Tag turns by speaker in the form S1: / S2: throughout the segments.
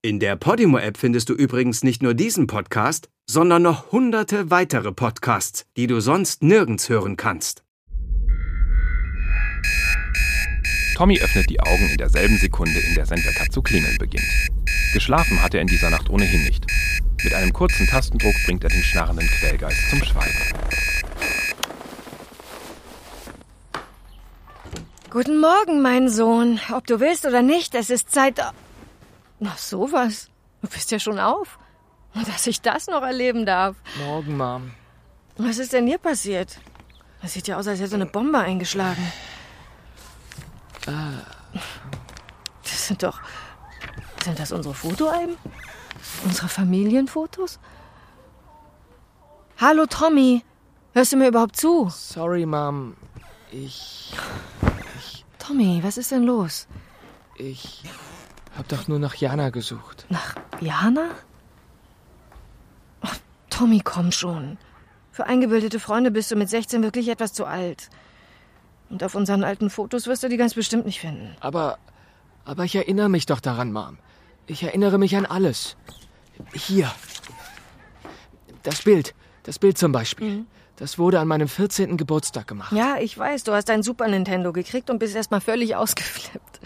S1: In der Podimo-App findest du übrigens nicht nur diesen Podcast, sondern noch hunderte weitere Podcasts, die du sonst nirgends hören kannst.
S2: Tommy öffnet die Augen in derselben Sekunde, in der sein Wecker zu klingeln beginnt. Geschlafen hat er in dieser Nacht ohnehin nicht. Mit einem kurzen Tastendruck bringt er den schnarrenden Quellgeist zum Schweigen.
S3: Guten Morgen, mein Sohn. Ob du willst oder nicht, es ist Zeit. Na, sowas. Du bist ja schon auf. Und dass ich das noch erleben darf.
S4: Morgen, Mom.
S3: Was ist denn hier passiert? Das sieht ja aus, als hätte eine Bombe eingeschlagen. Das sind doch. Sind das unsere Fotoalben? Unsere Familienfotos? Hallo, Tommy. Hörst du mir überhaupt zu?
S4: Sorry, Mom. Ich.
S3: Tommy, was ist denn los?
S4: Ich hab doch nur nach Jana gesucht.
S3: Nach Jana? Ach, Tommy, komm schon. Für eingebildete Freunde bist du mit 16 wirklich etwas zu alt. Und auf unseren alten Fotos wirst du die ganz bestimmt nicht finden.
S4: Aber. Aber ich erinnere mich doch daran, Mom. Ich erinnere mich an alles. Hier. Das Bild. Das Bild zum Beispiel. Das wurde an meinem 14. Geburtstag gemacht.
S3: Ja, ich weiß, du hast ein Super Nintendo gekriegt und bist erstmal völlig ausgeflippt.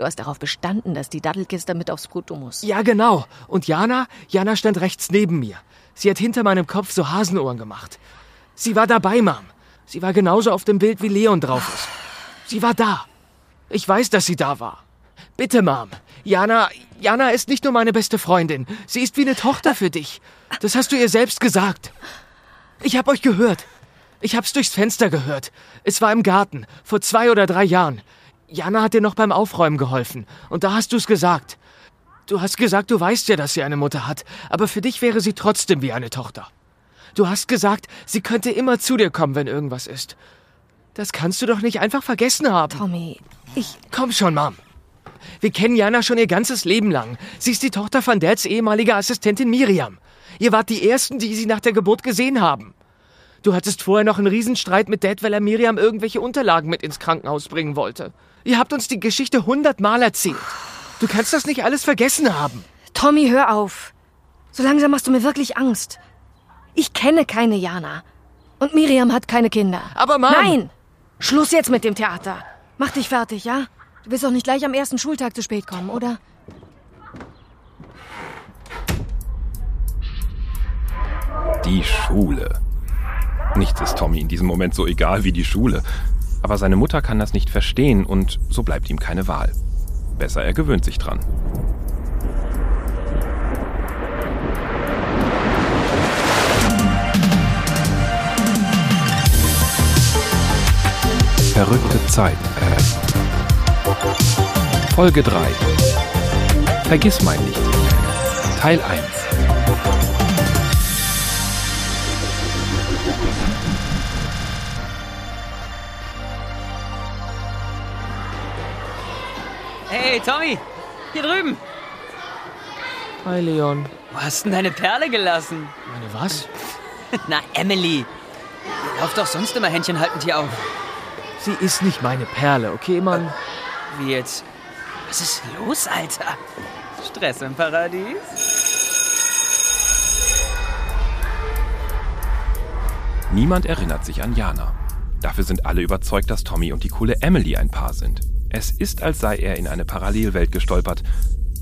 S3: Du hast darauf bestanden, dass die Dattelkiste mit aufs Foto muss.
S4: Ja, genau. Und Jana? Jana stand rechts neben mir. Sie hat hinter meinem Kopf so Hasenohren gemacht. Sie war dabei, Mom. Sie war genauso auf dem Bild, wie Leon drauf ist. Sie war da. Ich weiß, dass sie da war. Bitte, Mom. Jana, Jana ist nicht nur meine beste Freundin. Sie ist wie eine Tochter für dich. Das hast du ihr selbst gesagt. Ich hab euch gehört. Ich hab's durchs Fenster gehört. Es war im Garten, vor zwei oder drei Jahren. Jana hat dir noch beim Aufräumen geholfen. Und da hast du's gesagt. Du hast gesagt, du weißt ja, dass sie eine Mutter hat, aber für dich wäre sie trotzdem wie eine Tochter. Du hast gesagt, sie könnte immer zu dir kommen, wenn irgendwas ist. Das kannst du doch nicht einfach vergessen haben.
S3: Tommy, ich.
S4: Komm schon, Mom. Wir kennen Jana schon ihr ganzes Leben lang. Sie ist die Tochter von Dads ehemaliger Assistentin Miriam. Ihr wart die Ersten, die sie nach der Geburt gesehen haben. Du hattest vorher noch einen Riesenstreit mit Dad, weil er Miriam irgendwelche Unterlagen mit ins Krankenhaus bringen wollte. Ihr habt uns die Geschichte hundertmal erzählt. Du kannst das nicht alles vergessen haben.
S3: Tommy, hör auf. So langsam machst du mir wirklich Angst. Ich kenne keine Jana. Und Miriam hat keine Kinder.
S4: Aber Mom-
S3: Nein! Schluss jetzt mit dem Theater. Mach dich fertig, ja? Du willst doch nicht gleich am ersten Schultag zu spät kommen, oder?
S2: Die Schule. Nichts ist Tommy in diesem Moment so egal wie die Schule. Aber seine Mutter kann das nicht verstehen und so bleibt ihm keine Wahl. Besser, er gewöhnt sich dran. Verrückte Zeit. Folge 3. Vergiss mein nicht. Teil 1.
S5: Tommy! Hier drüben!
S4: Hi, Leon.
S5: Wo hast denn deine Perle gelassen?
S4: Meine was?
S5: Na, Emily! Ihr lauft doch sonst immer händchenhaltend hier auf.
S4: Sie ist nicht meine Perle, okay, Mann?
S5: Wie jetzt? Was ist los, Alter? Stress im Paradies?
S2: Niemand erinnert sich an Jana. Dafür sind alle überzeugt, dass Tommy und die coole Emily ein Paar sind. Es ist, als sei er in eine Parallelwelt gestolpert,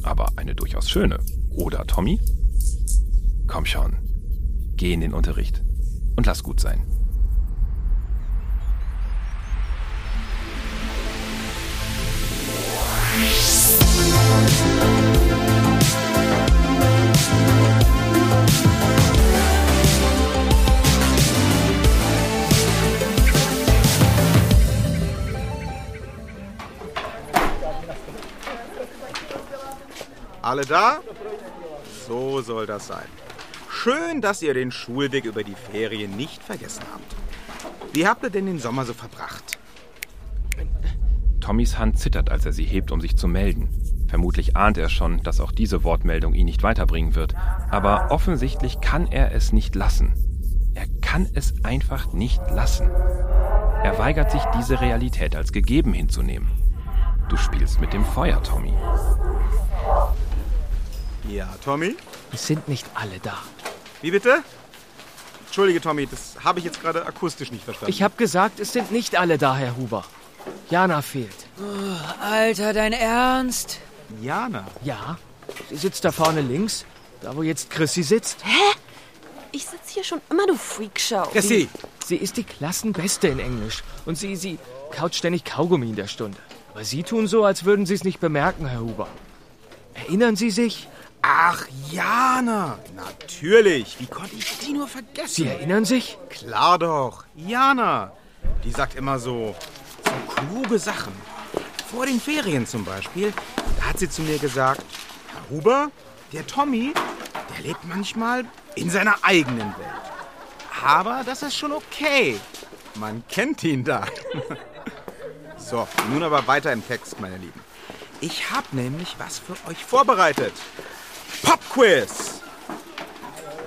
S2: aber eine durchaus schöne. Oder, Tommy? Komm schon. Geh in den Unterricht und lass gut sein.
S6: Alle da? So soll das sein. Schön, dass ihr den Schulweg über die Ferien nicht vergessen habt. Wie habt ihr denn den Sommer so verbracht?
S2: Tommys Hand zittert, als er sie hebt, um sich zu melden. Vermutlich ahnt er schon, dass auch diese Wortmeldung ihn nicht weiterbringen wird. Aber offensichtlich kann er es nicht lassen. Er kann es einfach nicht lassen. Er weigert sich, diese Realität als gegeben hinzunehmen. Du spielst mit dem Feuer, Tommy.
S6: Ja, Tommy?
S4: Es sind nicht alle da.
S6: Wie bitte? Entschuldige, Tommy, das habe ich jetzt gerade akustisch nicht verstanden.
S4: Ich habe gesagt, es sind nicht alle da, Herr Huber. Jana fehlt.
S5: Alter, dein Ernst?
S6: Jana.
S4: Ja, sie sitzt da vorne links, da wo jetzt Chrissy sitzt.
S7: Ich sitze hier schon immer, du Freakshow.
S6: Chrissy!
S4: Sie ist die Klassenbeste in Englisch. Und sie, sie kaut ständig Kaugummi in der Stunde. Aber Sie tun so, als würden Sie es nicht bemerken, Herr Huber. Erinnern Sie sich?
S6: Ach, Jana! Natürlich! Wie konnte ich die nur vergessen?
S4: Sie erinnern sich?
S6: Klar doch. Jana. Die sagt immer so, so kluge Sachen. Vor den Ferien zum Beispiel, da hat sie zu mir gesagt, Herr Huber, der Tommy, der lebt manchmal in seiner eigenen Welt. Aber das ist schon okay. Man kennt ihn da. so, nun aber weiter im Text, meine Lieben. Ich habe nämlich was für euch vorbereitet. Popquiz!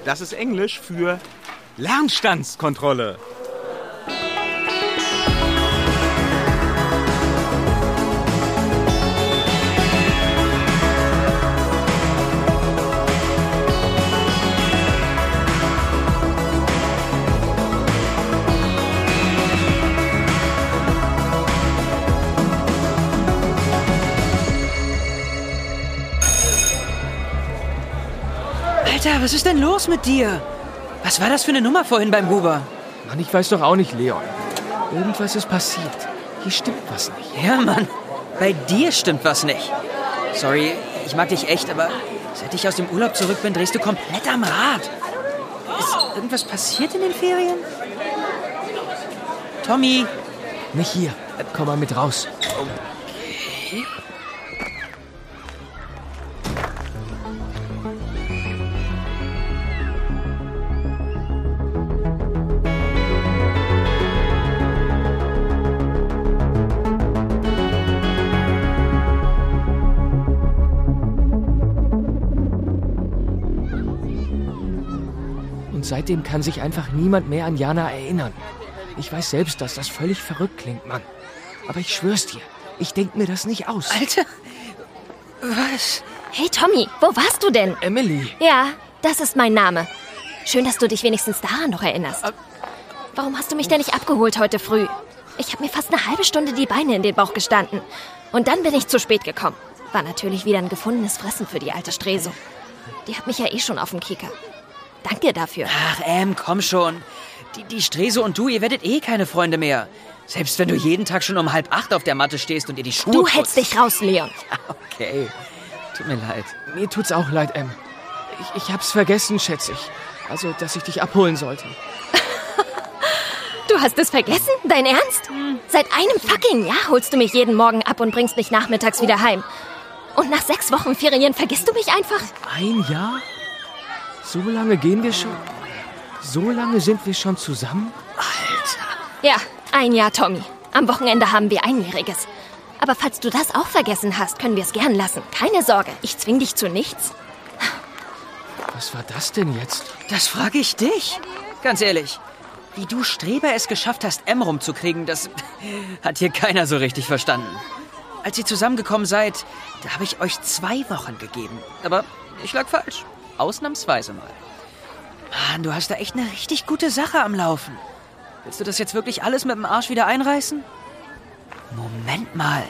S6: Das ist Englisch für Lernstandskontrolle.
S5: Was ist denn los mit dir? Was war das für eine Nummer vorhin beim Huber?
S4: Mann, ich weiß doch auch nicht, Leon. Irgendwas ist passiert. Hier stimmt was nicht.
S5: Ja, Mann. Bei dir stimmt was nicht. Sorry, ich mag dich echt, aber seit ich aus dem Urlaub zurück bin, drehst du komplett am Rad. Ist irgendwas passiert in den Ferien? Tommy,
S4: Nicht hier. Komm mal mit raus. Und seitdem kann sich einfach niemand mehr an Jana erinnern. Ich weiß selbst, dass das völlig verrückt klingt, Mann. Aber ich schwör's dir, ich denk mir das nicht aus.
S5: Alter. Was?
S7: Hey Tommy, wo warst du denn?
S4: Emily,
S7: Ja, das ist mein Name. Schön, dass du dich wenigstens daran noch erinnerst. Warum hast du mich denn nicht abgeholt heute früh? Ich habe mir fast eine halbe Stunde die Beine in den Bauch gestanden. Und dann bin ich zu spät gekommen. War natürlich wieder ein gefundenes Fressen für die alte Streso. Die hat mich ja eh schon auf dem Kicker. Danke dafür.
S5: Ach, Em, komm schon. Die, die Strese und du, ihr werdet eh keine Freunde mehr. Selbst wenn du jeden Tag schon um halb acht auf der Matte stehst und ihr die Schuhe
S7: Du
S5: putzt.
S7: hältst dich raus, Leon.
S5: Okay. Tut mir leid.
S4: mir tut's auch leid, Em. Ich, ich hab's vergessen, schätze ich. Also, dass ich dich abholen sollte.
S7: Du hast es vergessen? Dein Ernst? Seit einem fucking Jahr holst du mich jeden Morgen ab und bringst mich nachmittags wieder heim. Und nach sechs Wochen Ferien vergisst du mich einfach?
S4: Ein Jahr? So lange gehen wir schon? So lange sind wir schon zusammen?
S7: Ja, ein Jahr, Tommy. Am Wochenende haben wir Einjähriges. Aber falls du das auch vergessen hast, können wir es gern lassen. Keine Sorge, ich zwing dich zu nichts.
S4: Was war das denn jetzt?
S5: Das frage ich dich. Ganz ehrlich. Wie du Streber es geschafft hast, M rumzukriegen, das hat hier keiner so richtig verstanden. Als ihr zusammengekommen seid, da habe ich euch zwei Wochen gegeben. Aber ich lag falsch. Ausnahmsweise mal. Mann, du hast da echt eine richtig gute Sache am Laufen. Willst du das jetzt wirklich alles mit dem Arsch wieder einreißen? Moment mal.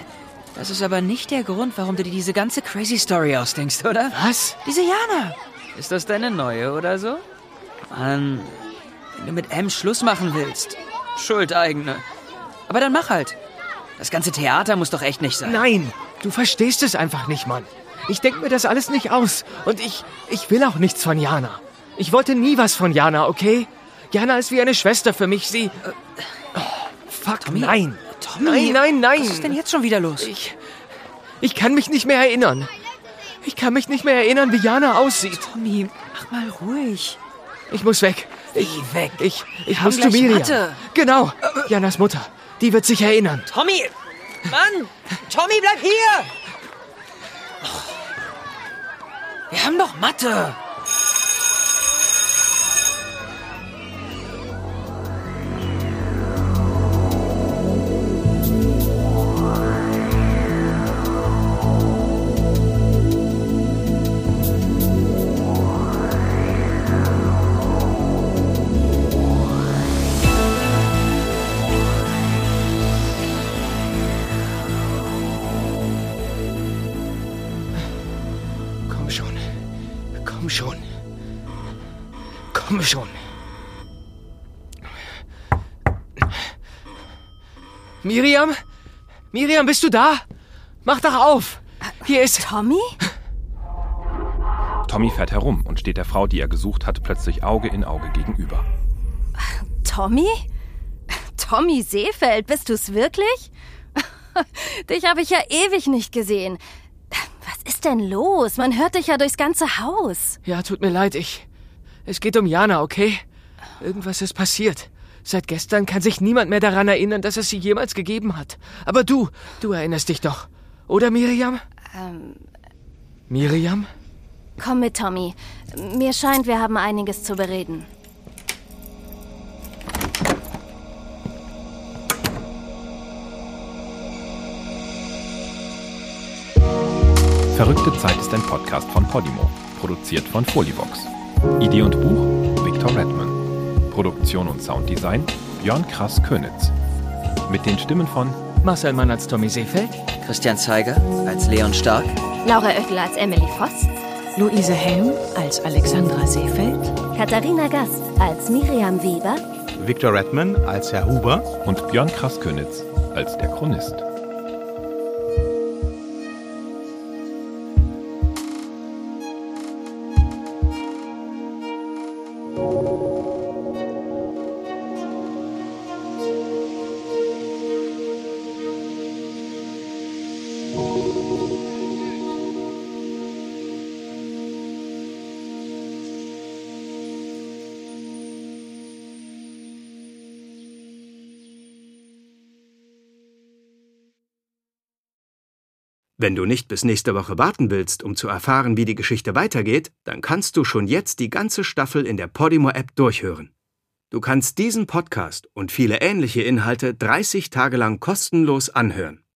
S5: Das ist aber nicht der Grund, warum du dir diese ganze crazy Story ausdenkst, oder?
S4: Was?
S5: Diese Jana. Ist das deine neue oder so? Mann, wenn du mit M Schluss machen willst. Schuld eigene. Aber dann mach halt. Das ganze Theater muss doch echt nicht sein.
S4: Nein, du verstehst es einfach nicht, Mann. Ich denk mir das alles nicht aus. Und ich, ich will auch nichts von Jana. Ich wollte nie was von Jana, okay? Jana ist wie eine Schwester für mich. Sie. Oh, fuck,
S5: Tommy?
S4: nein.
S5: Tommy,
S4: Nein, nein, nein.
S5: Was ist denn jetzt schon wieder los?
S4: Ich. Ich kann mich nicht mehr erinnern. Ich kann mich nicht mehr erinnern, wie Jana aussieht.
S5: Tommy, mach mal ruhig.
S4: Ich muss weg. Ich,
S5: Wie weg?
S4: ich, ich
S5: haben
S4: muss zu Miriam.
S5: Mathe.
S4: Genau. Janas Mutter. Die wird sich erinnern.
S5: Tommy! Mann! Tommy, bleib hier! Wir haben Mathe!
S4: Komm schon. Miriam? Miriam, bist du da? Mach doch auf. Hier ist.
S8: Tommy?
S2: Tommy fährt herum und steht der Frau, die er gesucht hat, plötzlich Auge in Auge gegenüber.
S8: Tommy? Tommy Seefeld, bist du's wirklich? dich habe ich ja ewig nicht gesehen. Was ist denn los? Man hört dich ja durchs ganze Haus.
S4: Ja, tut mir leid, ich. Es geht um Jana, okay? Irgendwas ist passiert. Seit gestern kann sich niemand mehr daran erinnern, dass es sie jemals gegeben hat. Aber du, du erinnerst dich doch. Oder Miriam?
S8: Ähm.
S4: Miriam?
S8: Komm mit, Tommy. Mir scheint, wir haben einiges zu bereden.
S2: Verrückte Zeit ist ein Podcast von Podimo, produziert von Folivox. Idee und Buch Victor Redman. Produktion und Sounddesign Björn Krass Könitz. Mit den Stimmen von
S4: Marcel Mann als Tommy Seefeld,
S5: Christian Zeiger als Leon Stark,
S7: Laura Oettel als Emily Voss,
S9: Luise Helm als Alexandra Seefeld,
S7: Katharina Gast als Miriam Weber,
S6: Victor Redman als Herr Huber
S2: und Björn Krass Könitz als der Chronist.
S1: Wenn du nicht bis nächste Woche warten willst, um zu erfahren, wie die Geschichte weitergeht, dann kannst du schon jetzt die ganze Staffel in der Podimo-App durchhören. Du kannst diesen Podcast und viele ähnliche Inhalte 30 Tage lang kostenlos anhören.